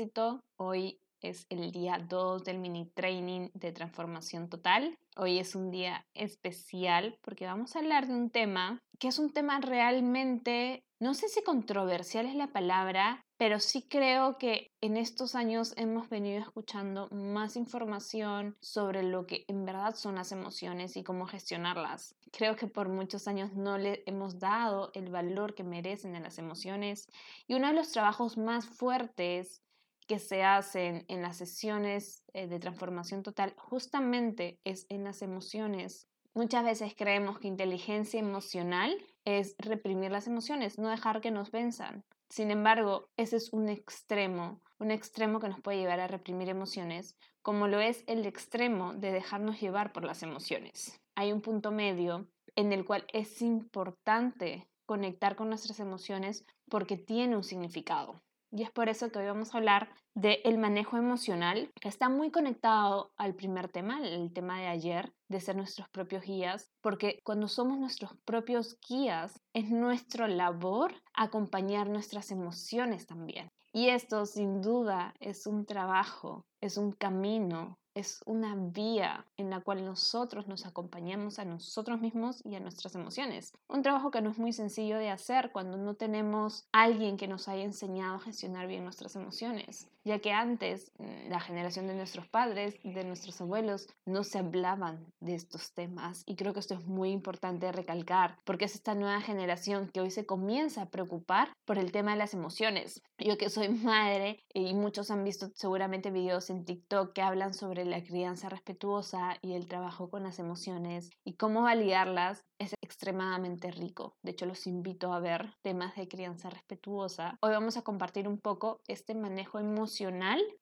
éxito. Hoy es el día 2 del mini training de transformación total. Hoy es un día especial porque vamos a hablar de un tema que es un tema realmente, no sé si controversial es la palabra, pero sí creo que en estos años hemos venido escuchando más información sobre lo que en verdad son las emociones y cómo gestionarlas. Creo que por muchos años no le hemos dado el valor que merecen a las emociones y uno de los trabajos más fuertes que se hacen en las sesiones eh, de transformación total justamente es en las emociones. Muchas veces creemos que inteligencia emocional es reprimir las emociones, no dejar que nos venzan. Sin embargo, ese es un extremo, un extremo que nos puede llevar a reprimir emociones, como lo es el extremo de dejarnos llevar por las emociones. Hay un punto medio en el cual es importante conectar con nuestras emociones porque tiene un significado. Y es por eso que hoy vamos a hablar del manejo emocional, que está muy conectado al primer tema, el tema de ayer, de ser nuestros propios guías, porque cuando somos nuestros propios guías, es nuestra labor acompañar nuestras emociones también. Y esto sin duda es un trabajo, es un camino es una vía en la cual nosotros nos acompañamos a nosotros mismos y a nuestras emociones. Un trabajo que no es muy sencillo de hacer cuando no tenemos alguien que nos haya enseñado a gestionar bien nuestras emociones, ya que antes mm, la generación de nuestros padres, de nuestros abuelos, no se hablaban de estos temas y creo que esto es muy importante recalcar porque es esta nueva generación que hoy se comienza a preocupar por el tema de las emociones. Yo que soy madre y muchos han visto seguramente videos en TikTok que hablan sobre la crianza respetuosa y el trabajo con las emociones y cómo validarlas es extremadamente rico. De hecho, los invito a ver temas de crianza respetuosa. Hoy vamos a compartir un poco este manejo emocional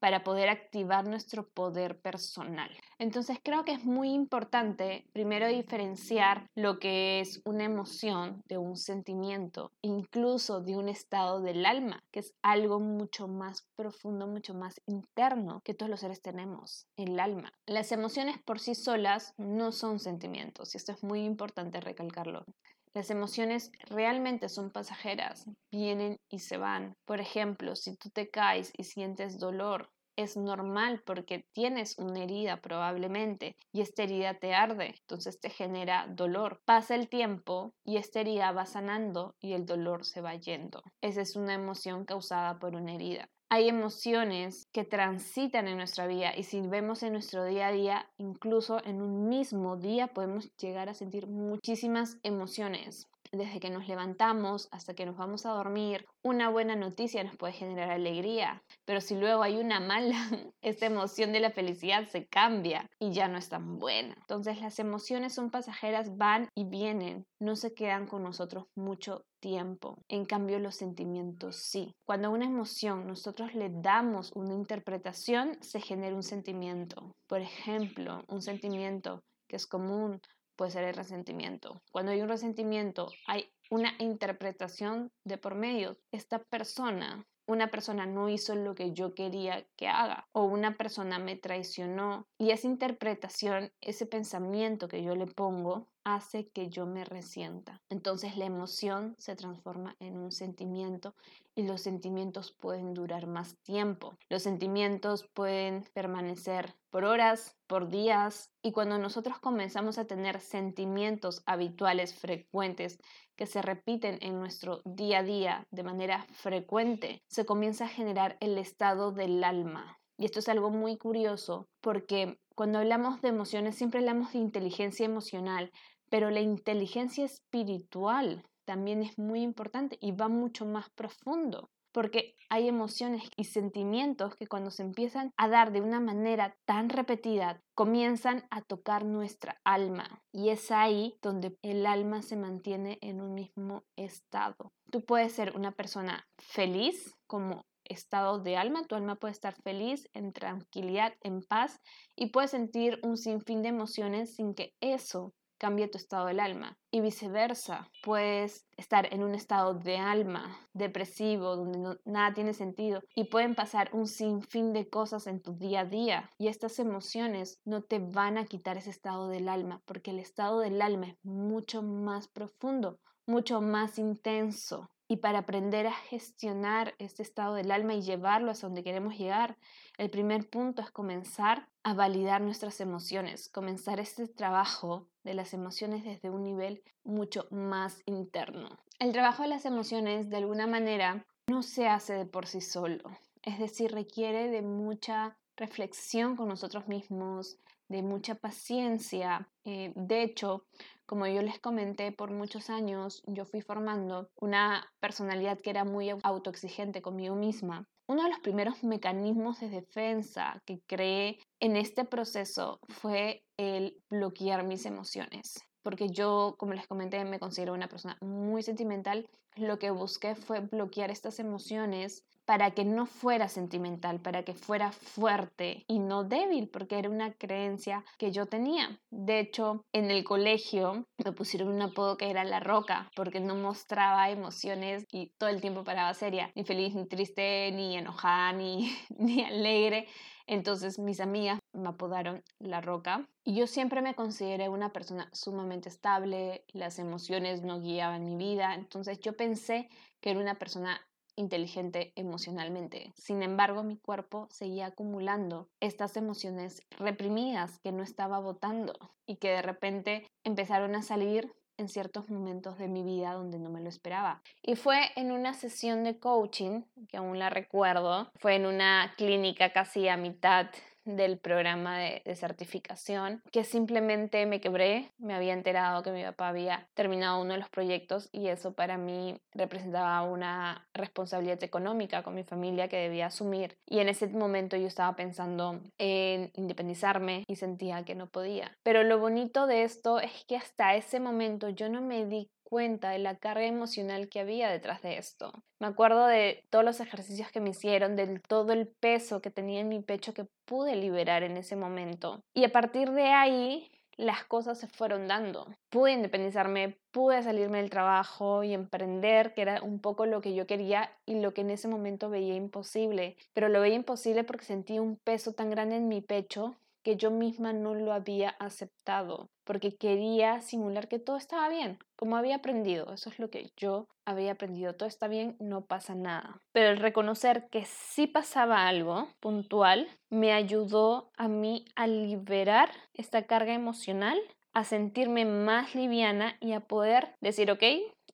para poder activar nuestro poder personal. Entonces, creo que es muy importante primero diferenciar lo que es una emoción de un sentimiento, incluso de un estado del alma, que es algo mucho más profundo, mucho más interno que todos los seres tenemos, el alma. Las emociones por sí solas no son sentimientos y esto es muy importante recalcarlo. Las emociones realmente son pasajeras, vienen y se van. Por ejemplo, si tú te caes y sientes dolor, es normal porque tienes una herida probablemente y esta herida te arde, entonces te genera dolor. Pasa el tiempo y esta herida va sanando y el dolor se va yendo. Esa es una emoción causada por una herida hay emociones que transitan en nuestra vida y si vemos en nuestro día a día, incluso en un mismo día podemos llegar a sentir muchísimas emociones. Desde que nos levantamos hasta que nos vamos a dormir, una buena noticia nos puede generar alegría, pero si luego hay una mala, esta emoción de la felicidad se cambia y ya no es tan buena. Entonces las emociones son pasajeras, van y vienen, no se quedan con nosotros mucho tiempo. En cambio, los sentimientos sí. Cuando una emoción nosotros le damos una interpretación, se genera un sentimiento. Por ejemplo, un sentimiento que es común puede ser el resentimiento. Cuando hay un resentimiento, hay una interpretación de por medio. Esta persona, una persona no hizo lo que yo quería que haga o una persona me traicionó y esa interpretación, ese pensamiento que yo le pongo hace que yo me resienta. Entonces la emoción se transforma en un sentimiento y los sentimientos pueden durar más tiempo. Los sentimientos pueden permanecer por horas, por días y cuando nosotros comenzamos a tener sentimientos habituales, frecuentes, que se repiten en nuestro día a día de manera frecuente, se comienza a generar el estado del alma. Y esto es algo muy curioso porque cuando hablamos de emociones siempre hablamos de inteligencia emocional, pero la inteligencia espiritual también es muy importante y va mucho más profundo, porque hay emociones y sentimientos que cuando se empiezan a dar de una manera tan repetida, comienzan a tocar nuestra alma. Y es ahí donde el alma se mantiene en un mismo estado. Tú puedes ser una persona feliz como estado de alma, tu alma puede estar feliz, en tranquilidad, en paz y puedes sentir un sinfín de emociones sin que eso cambia tu estado del alma. Y viceversa, puedes estar en un estado de alma depresivo, donde nada tiene sentido, y pueden pasar un sinfín de cosas en tu día a día. Y estas emociones no te van a quitar ese estado del alma, porque el estado del alma es mucho más profundo, mucho más intenso. Y para aprender a gestionar este estado del alma y llevarlo hasta donde queremos llegar, el primer punto es comenzar a validar nuestras emociones, comenzar este trabajo de las emociones desde un nivel mucho más interno. El trabajo de las emociones, de alguna manera, no se hace de por sí solo, es decir, requiere de mucha reflexión con nosotros mismos, de mucha paciencia. Eh, de hecho, como yo les comenté, por muchos años yo fui formando una personalidad que era muy autoexigente conmigo misma. Uno de los primeros mecanismos de defensa que creé en este proceso fue el bloquear mis emociones. Porque yo, como les comenté, me considero una persona muy sentimental. Lo que busqué fue bloquear estas emociones para que no fuera sentimental, para que fuera fuerte y no débil, porque era una creencia que yo tenía. De hecho, en el colegio me pusieron un apodo que era La Roca, porque no mostraba emociones y todo el tiempo paraba seria, ni feliz, ni triste, ni enojada, ni, ni alegre. Entonces mis amigas me apodaron La Roca y yo siempre me consideré una persona sumamente estable, las emociones no guiaban mi vida, entonces yo pensé que era una persona inteligente emocionalmente. Sin embargo, mi cuerpo seguía acumulando estas emociones reprimidas que no estaba votando y que de repente empezaron a salir en ciertos momentos de mi vida donde no me lo esperaba. Y fue en una sesión de coaching, que aún la recuerdo, fue en una clínica casi a mitad del programa de, certificación, que simplemente me quebré, me había enterado que mi papá había terminado uno de los proyectos y eso para mí representaba una responsabilidad económica con mi familia que debía asumir. Y en ese momento yo estaba pensando en independizarme y sentía que no podía. Pero lo bonito de esto es que hasta ese momento yo no me di cuenta de la carga emocional que había detrás de esto. Me acuerdo de todos los ejercicios que me hicieron, de todo el peso que tenía en mi pecho que pude liberar en ese momento. Y a partir de ahí las cosas se fueron dando. Pude independizarme, pude salirme del trabajo y emprender, que era un poco lo que yo quería y lo que en ese momento veía imposible. Pero lo veía imposible porque sentí un peso tan grande en mi pecho que yo misma no lo había aceptado, porque quería simular que todo estaba bien, como había aprendido. Eso es lo que yo había aprendido. Todo está bien, no pasa nada. Pero el reconocer que sí pasaba algo puntual me ayudó a mí a liberar esta carga emocional, a sentirme más liviana y a poder decir, ok,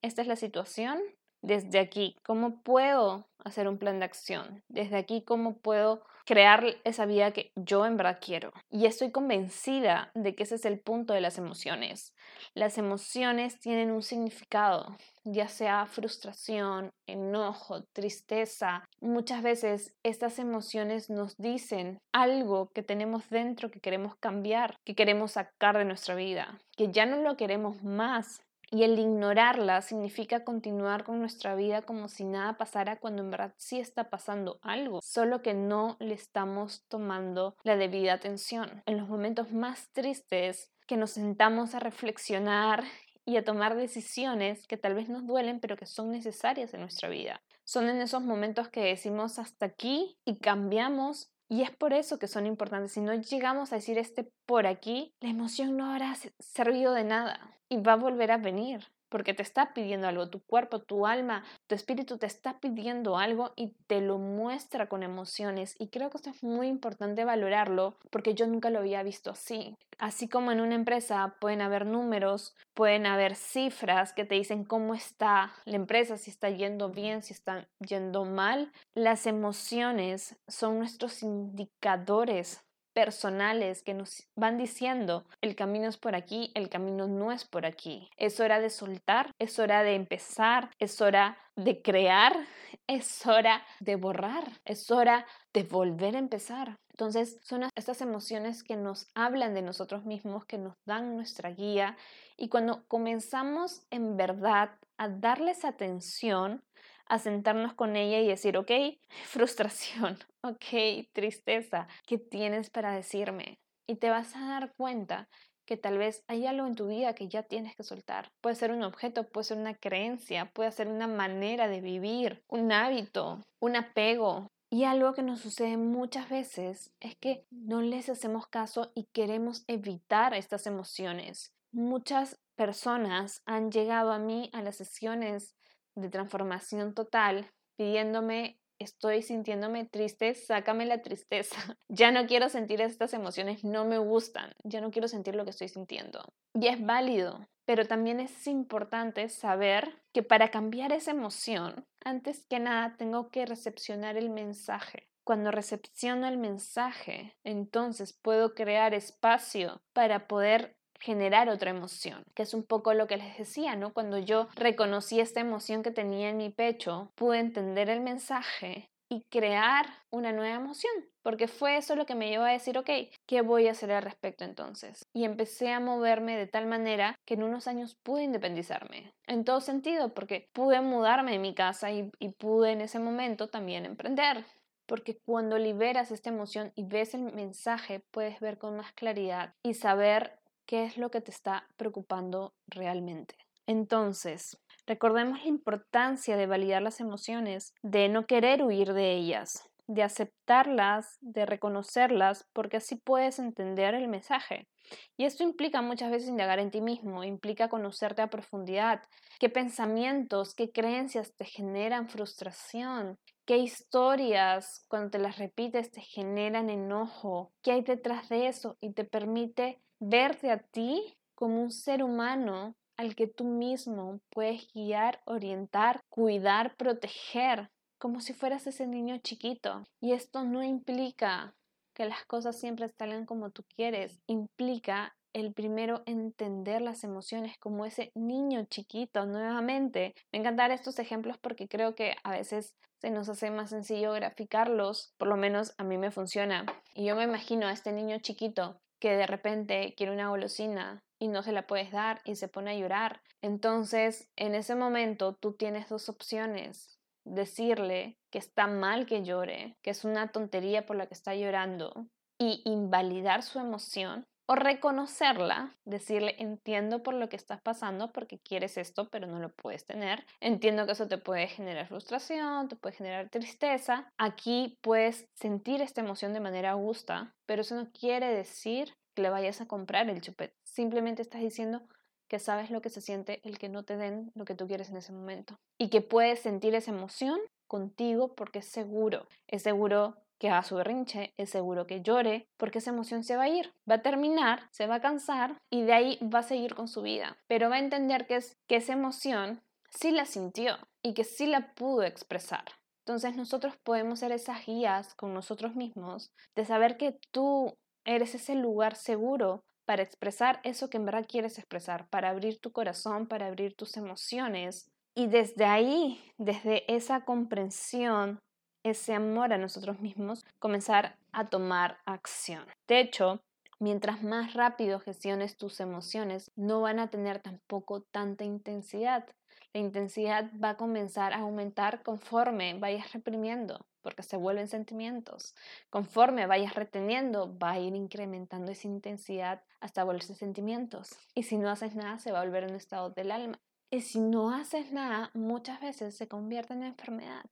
esta es la situación, desde aquí, ¿cómo puedo hacer un plan de acción? Desde aquí, ¿cómo puedo crear esa vida que yo en verdad quiero? Y estoy convencida de que ese es el punto de las emociones. Las emociones tienen un significado, ya sea frustración, enojo, tristeza. Muchas veces estas emociones nos dicen algo que tenemos dentro que queremos cambiar, que queremos sacar de nuestra vida, que ya no lo queremos más, y el ignorarla significa continuar con nuestra vida como si nada pasara cuando en verdad sí está pasando algo, solo que no le estamos tomando la debida atención. En los momentos más tristes que nos sentamos a reflexionar y a tomar decisiones que tal vez nos duelen pero que son necesarias en nuestra vida. Son en esos momentos que decimos hasta aquí y cambiamos y es por eso que son importantes. Si no llegamos a decir este por aquí, la emoción no habrá servido de nada y va a volver a venir porque te está pidiendo algo, tu cuerpo, tu alma, tu espíritu te está pidiendo algo y te lo muestra con emociones. Y creo que esto es muy importante valorarlo porque yo nunca lo había visto así. Así como en una empresa pueden haber números, pueden haber cifras que te dicen cómo está la empresa, si está yendo bien, si está yendo mal, las emociones son nuestros indicadores personales que nos van diciendo el camino es por aquí, el camino no es por aquí. Es hora de soltar, es hora de empezar, es hora de crear, es hora de borrar, es hora de volver a empezar. Entonces son estas emociones que nos hablan de nosotros mismos, que nos dan nuestra guía y cuando comenzamos en verdad a darles atención, a sentarnos con ella y decir, ok, frustración, ok, tristeza, ¿qué tienes para decirme? Y te vas a dar cuenta que tal vez hay algo en tu vida que ya tienes que soltar. Puede ser un objeto, puede ser una creencia, puede ser una manera de vivir, un hábito, un apego. Y algo que nos sucede muchas veces es que no les hacemos caso y queremos evitar estas emociones. Muchas personas han llegado a mí a las sesiones de transformación total pidiéndome estoy sintiéndome triste, sácame la tristeza. Ya no quiero sentir estas emociones, no me gustan, ya no quiero sentir lo que estoy sintiendo. Y es válido, pero también es importante saber que para cambiar esa emoción, antes que nada tengo que recepcionar el mensaje. Cuando recepciono el mensaje, entonces puedo crear espacio para poder generar otra emoción, que es un poco lo que les decía, ¿no? Cuando yo reconocí esta emoción que tenía en mi pecho, pude entender el mensaje y crear una nueva emoción, porque fue eso lo que me llevó a decir, ok, ¿qué voy a hacer al respecto entonces? Y empecé a moverme de tal manera que en unos años pude independizarme, en todo sentido, porque pude mudarme de mi casa y, y pude en ese momento también emprender. Porque cuando liberas esta emoción y ves el mensaje, puedes ver con más claridad y saber qué es lo que te está preocupando realmente. Entonces, recordemos la importancia de validar las emociones, de no querer huir de ellas, de aceptarlas, de reconocerlas, porque así puedes entender el mensaje. Y esto implica muchas veces indagar en ti mismo, implica conocerte a profundidad, qué pensamientos, qué creencias te generan frustración, qué historias cuando te las repites te generan enojo, qué hay detrás de eso y te permite verte a ti como un ser humano al que tú mismo puedes guiar, orientar, cuidar, proteger, como si fueras ese niño chiquito. Y esto no implica que las cosas siempre salgan como tú quieres, implica el primero entender las emociones como ese niño chiquito nuevamente. Me encantan estos ejemplos porque creo que a veces se nos hace más sencillo graficarlos, por lo menos a mí me funciona. Y yo me imagino a este niño chiquito que de repente quiere una golosina y no se la puedes dar y se pone a llorar. Entonces, en ese momento tú tienes dos opciones. Decirle que está mal que llore, que es una tontería por la que está llorando y invalidar su emoción o reconocerla, decirle entiendo por lo que estás pasando porque quieres esto pero no lo puedes tener, entiendo que eso te puede generar frustración, te puede generar tristeza, aquí puedes sentir esta emoción de manera augusta, pero eso no quiere decir que le vayas a comprar el chupete, simplemente estás diciendo que sabes lo que se siente el que no te den lo que tú quieres en ese momento y que puedes sentir esa emoción contigo porque es seguro, es seguro que haga su berrinche, es seguro que llore, porque esa emoción se va a ir, va a terminar, se va a cansar y de ahí va a seguir con su vida. Pero va a entender que, es, que esa emoción sí la sintió y que sí la pudo expresar. Entonces nosotros podemos ser esas guías con nosotros mismos de saber que tú eres ese lugar seguro para expresar eso que en verdad quieres expresar, para abrir tu corazón, para abrir tus emociones. Y desde ahí, desde esa comprensión, ese amor a nosotros mismos, comenzar a tomar acción. De hecho, mientras más rápido gestiones tus emociones, no van a tener tampoco tanta intensidad. La intensidad va a comenzar a aumentar conforme vayas reprimiendo, porque se vuelven sentimientos. Conforme vayas reteniendo, va a ir incrementando esa intensidad hasta volverse sentimientos. Y si no haces nada, se va a volver un estado del alma. Y si no haces nada, muchas veces se convierte en enfermedad.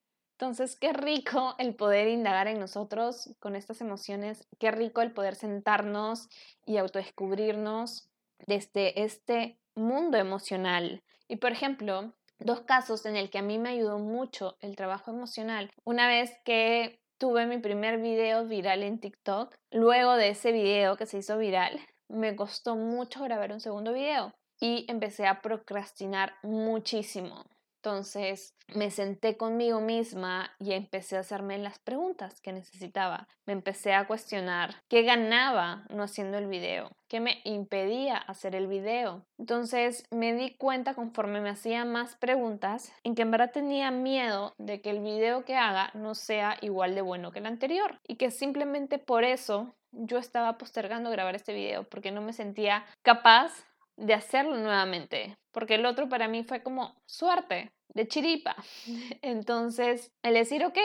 Entonces, qué rico el poder indagar en nosotros con estas emociones, qué rico el poder sentarnos y autodescubrirnos desde este mundo emocional. Y por ejemplo, dos casos en el que a mí me ayudó mucho el trabajo emocional. Una vez que tuve mi primer video viral en TikTok, luego de ese video que se hizo viral, me costó mucho grabar un segundo video y empecé a procrastinar muchísimo. Entonces me senté conmigo misma y empecé a hacerme las preguntas que necesitaba. Me empecé a cuestionar qué ganaba no haciendo el video, qué me impedía hacer el video. Entonces me di cuenta conforme me hacía más preguntas en que en verdad tenía miedo de que el video que haga no sea igual de bueno que el anterior y que simplemente por eso yo estaba postergando grabar este video porque no me sentía capaz de hacerlo nuevamente, porque el otro para mí fue como suerte, de chiripa. Entonces, el decir, ok,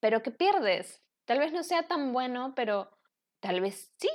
pero ¿qué pierdes? Tal vez no sea tan bueno, pero tal vez sí.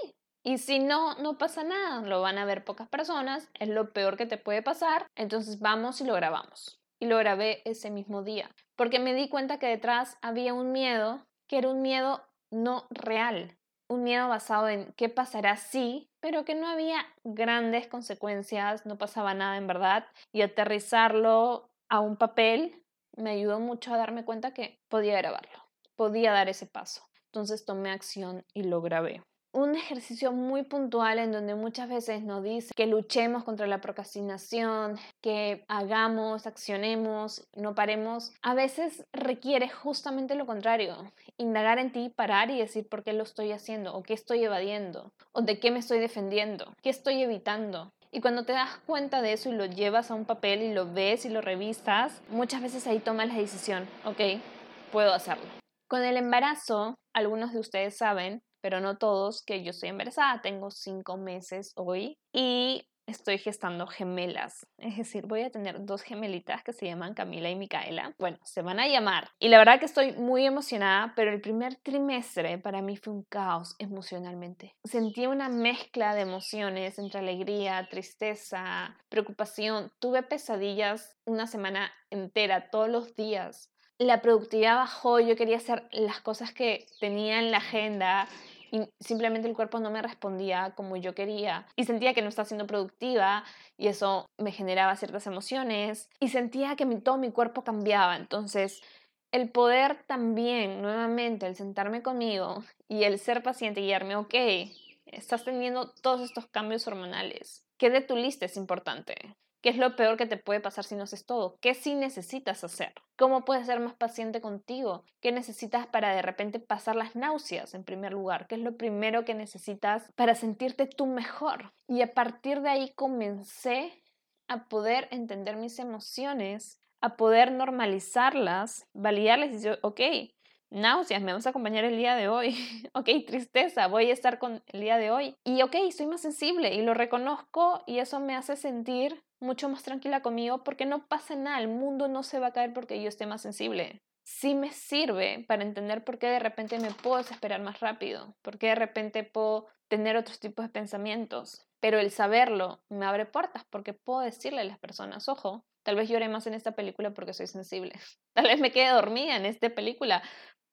Y si no, no pasa nada, lo van a ver pocas personas, es lo peor que te puede pasar, entonces vamos y lo grabamos. Y lo grabé ese mismo día, porque me di cuenta que detrás había un miedo que era un miedo no real, un miedo basado en qué pasará si, pero que no había grandes consecuencias, no pasaba nada en verdad, y aterrizarlo a un papel me ayudó mucho a darme cuenta que podía grabarlo, podía dar ese paso. Entonces tomé acción y lo grabé un ejercicio muy puntual en donde muchas veces nos dice que luchemos contra la procrastinación, que hagamos, accionemos, no paremos, a veces requiere justamente lo contrario, indagar en ti, parar y decir por qué lo estoy haciendo o qué estoy evadiendo o de qué me estoy defendiendo, qué estoy evitando. Y cuando te das cuenta de eso y lo llevas a un papel y lo ves y lo revistas, muchas veces ahí tomas la decisión, ok, puedo hacerlo. Con el embarazo, algunos de ustedes saben pero no todos, que yo estoy embarazada, tengo cinco meses hoy y estoy gestando gemelas. Es decir, voy a tener dos gemelitas que se llaman Camila y Micaela. Bueno, se van a llamar. Y la verdad que estoy muy emocionada, pero el primer trimestre para mí fue un caos emocionalmente. Sentí una mezcla de emociones entre alegría, tristeza, preocupación. Tuve pesadillas una semana entera, todos los días. La productividad bajó, yo quería hacer las cosas que tenía en la agenda y simplemente el cuerpo no me respondía como yo quería y sentía que no estaba siendo productiva y eso me generaba ciertas emociones y sentía que todo mi cuerpo cambiaba. Entonces, el poder también, nuevamente, el sentarme conmigo y el ser paciente y guiarme, ok, estás teniendo todos estos cambios hormonales. ¿Qué de tu lista es importante? ¿Qué es lo peor que te puede pasar si no haces todo? ¿Qué sí necesitas hacer? ¿Cómo puedes ser más paciente contigo? ¿Qué necesitas para de repente pasar las náuseas en primer lugar? ¿Qué es lo primero que necesitas para sentirte tú mejor? Y a partir de ahí comencé a poder entender mis emociones, a poder normalizarlas, validarles y decir, ok, náuseas, me vas a acompañar el día de hoy. ok, tristeza, voy a estar con el día de hoy. Y ok, soy más sensible y lo reconozco y eso me hace sentir mucho más tranquila conmigo porque no pasa nada, el mundo no se va a caer porque yo esté más sensible. Sí me sirve para entender por qué de repente me puedo desesperar más rápido, por qué de repente puedo tener otros tipos de pensamientos. Pero el saberlo me abre puertas porque puedo decirle a las personas, ojo, tal vez lloré más en esta película porque soy sensible, tal vez me quede dormida en esta película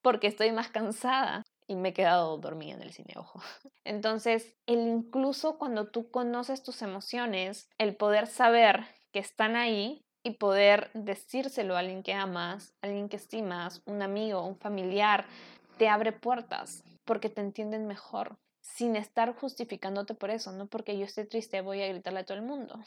porque estoy más cansada y me he quedado dormida en el cine, ojo. Entonces, el incluso cuando tú conoces tus emociones, el poder saber que están ahí y poder decírselo a alguien que amas, a alguien que estimas, un amigo, un familiar, te abre puertas porque te entienden mejor, sin estar justificándote por eso, no porque yo esté triste voy a gritarle a todo el mundo.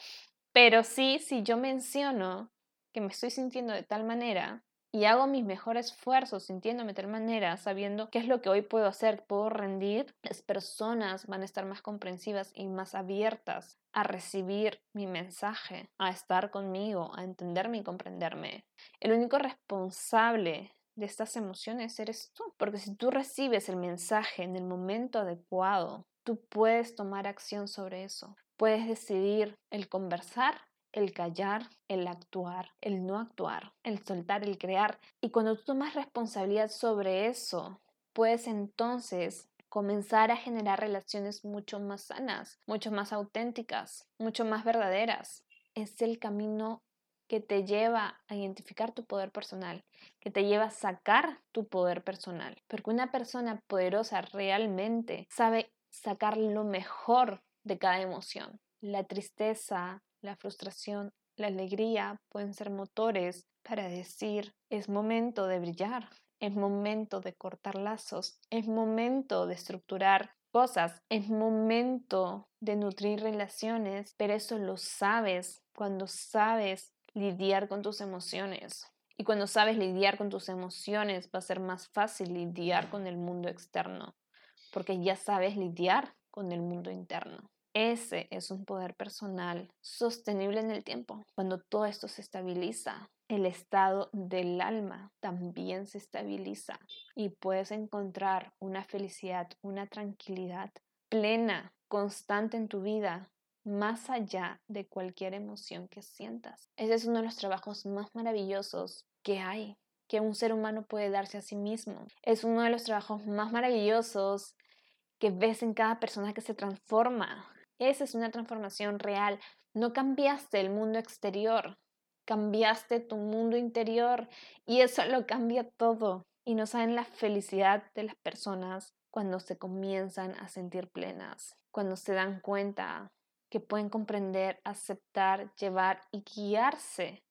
Pero sí, si yo menciono que me estoy sintiendo de tal manera, y hago mis mejores esfuerzos sintiéndome de manera, sabiendo qué es lo que hoy puedo hacer, puedo rendir, las personas van a estar más comprensivas y más abiertas a recibir mi mensaje, a estar conmigo, a entenderme y comprenderme. El único responsable de estas emociones eres tú, porque si tú recibes el mensaje en el momento adecuado, tú puedes tomar acción sobre eso. Puedes decidir el conversar el callar, el actuar, el no actuar, el soltar, el crear. Y cuando tú tomas responsabilidad sobre eso, puedes entonces comenzar a generar relaciones mucho más sanas, mucho más auténticas, mucho más verdaderas. Es el camino que te lleva a identificar tu poder personal, que te lleva a sacar tu poder personal. Porque una persona poderosa realmente sabe sacar lo mejor de cada emoción. La tristeza, la frustración, la alegría pueden ser motores para decir es momento de brillar, es momento de cortar lazos, es momento de estructurar cosas, es momento de nutrir relaciones, pero eso lo sabes cuando sabes lidiar con tus emociones. Y cuando sabes lidiar con tus emociones va a ser más fácil lidiar con el mundo externo, porque ya sabes lidiar con el mundo interno. Ese es un poder personal sostenible en el tiempo. Cuando todo esto se estabiliza, el estado del alma también se estabiliza y puedes encontrar una felicidad, una tranquilidad plena, constante en tu vida, más allá de cualquier emoción que sientas. Ese es uno de los trabajos más maravillosos que hay, que un ser humano puede darse a sí mismo. Es uno de los trabajos más maravillosos que ves en cada persona que se transforma. Esa es una transformación real. No cambiaste el mundo exterior, cambiaste tu mundo interior y eso lo cambia todo. Y no saben la felicidad de las personas cuando se comienzan a sentir plenas, cuando se dan cuenta que pueden comprender, aceptar, llevar y guiarse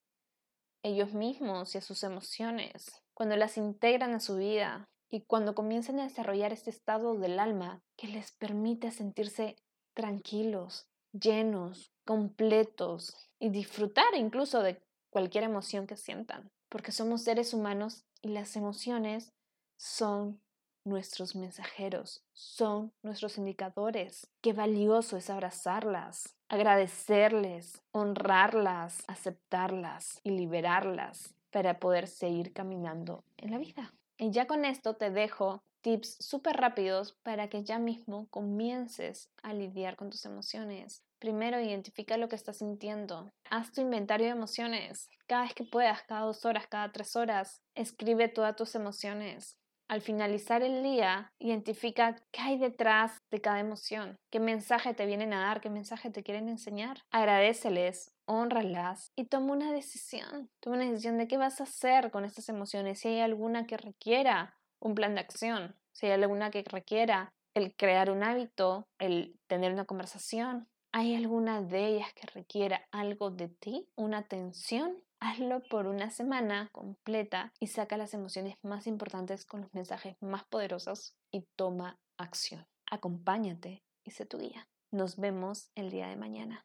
ellos mismos y a sus emociones, cuando las integran a su vida y cuando comienzan a desarrollar este estado del alma que les permite sentirse tranquilos, llenos, completos y disfrutar incluso de cualquier emoción que sientan, porque somos seres humanos y las emociones son nuestros mensajeros, son nuestros indicadores. Qué valioso es abrazarlas, agradecerles, honrarlas, aceptarlas y liberarlas para poder seguir caminando en la vida. Y ya con esto te dejo tips súper rápidos para que ya mismo comiences a lidiar con tus emociones. Primero, identifica lo que estás sintiendo. Haz tu inventario de emociones. Cada vez que puedas, cada dos horas, cada tres horas, escribe todas tus emociones. Al finalizar el día, identifica qué hay detrás de cada emoción, qué mensaje te vienen a dar, qué mensaje te quieren enseñar. Agradeceles, honralas y toma una decisión. Toma una decisión de qué vas a hacer con estas emociones, si hay alguna que requiera un plan de acción, si hay alguna que requiera el crear un hábito, el tener una conversación. ¿Hay alguna de ellas que requiera algo de ti, una atención? Hazlo por una semana completa y saca las emociones más importantes con los mensajes más poderosos y toma acción. Acompáñate y sé tu guía. Nos vemos el día de mañana.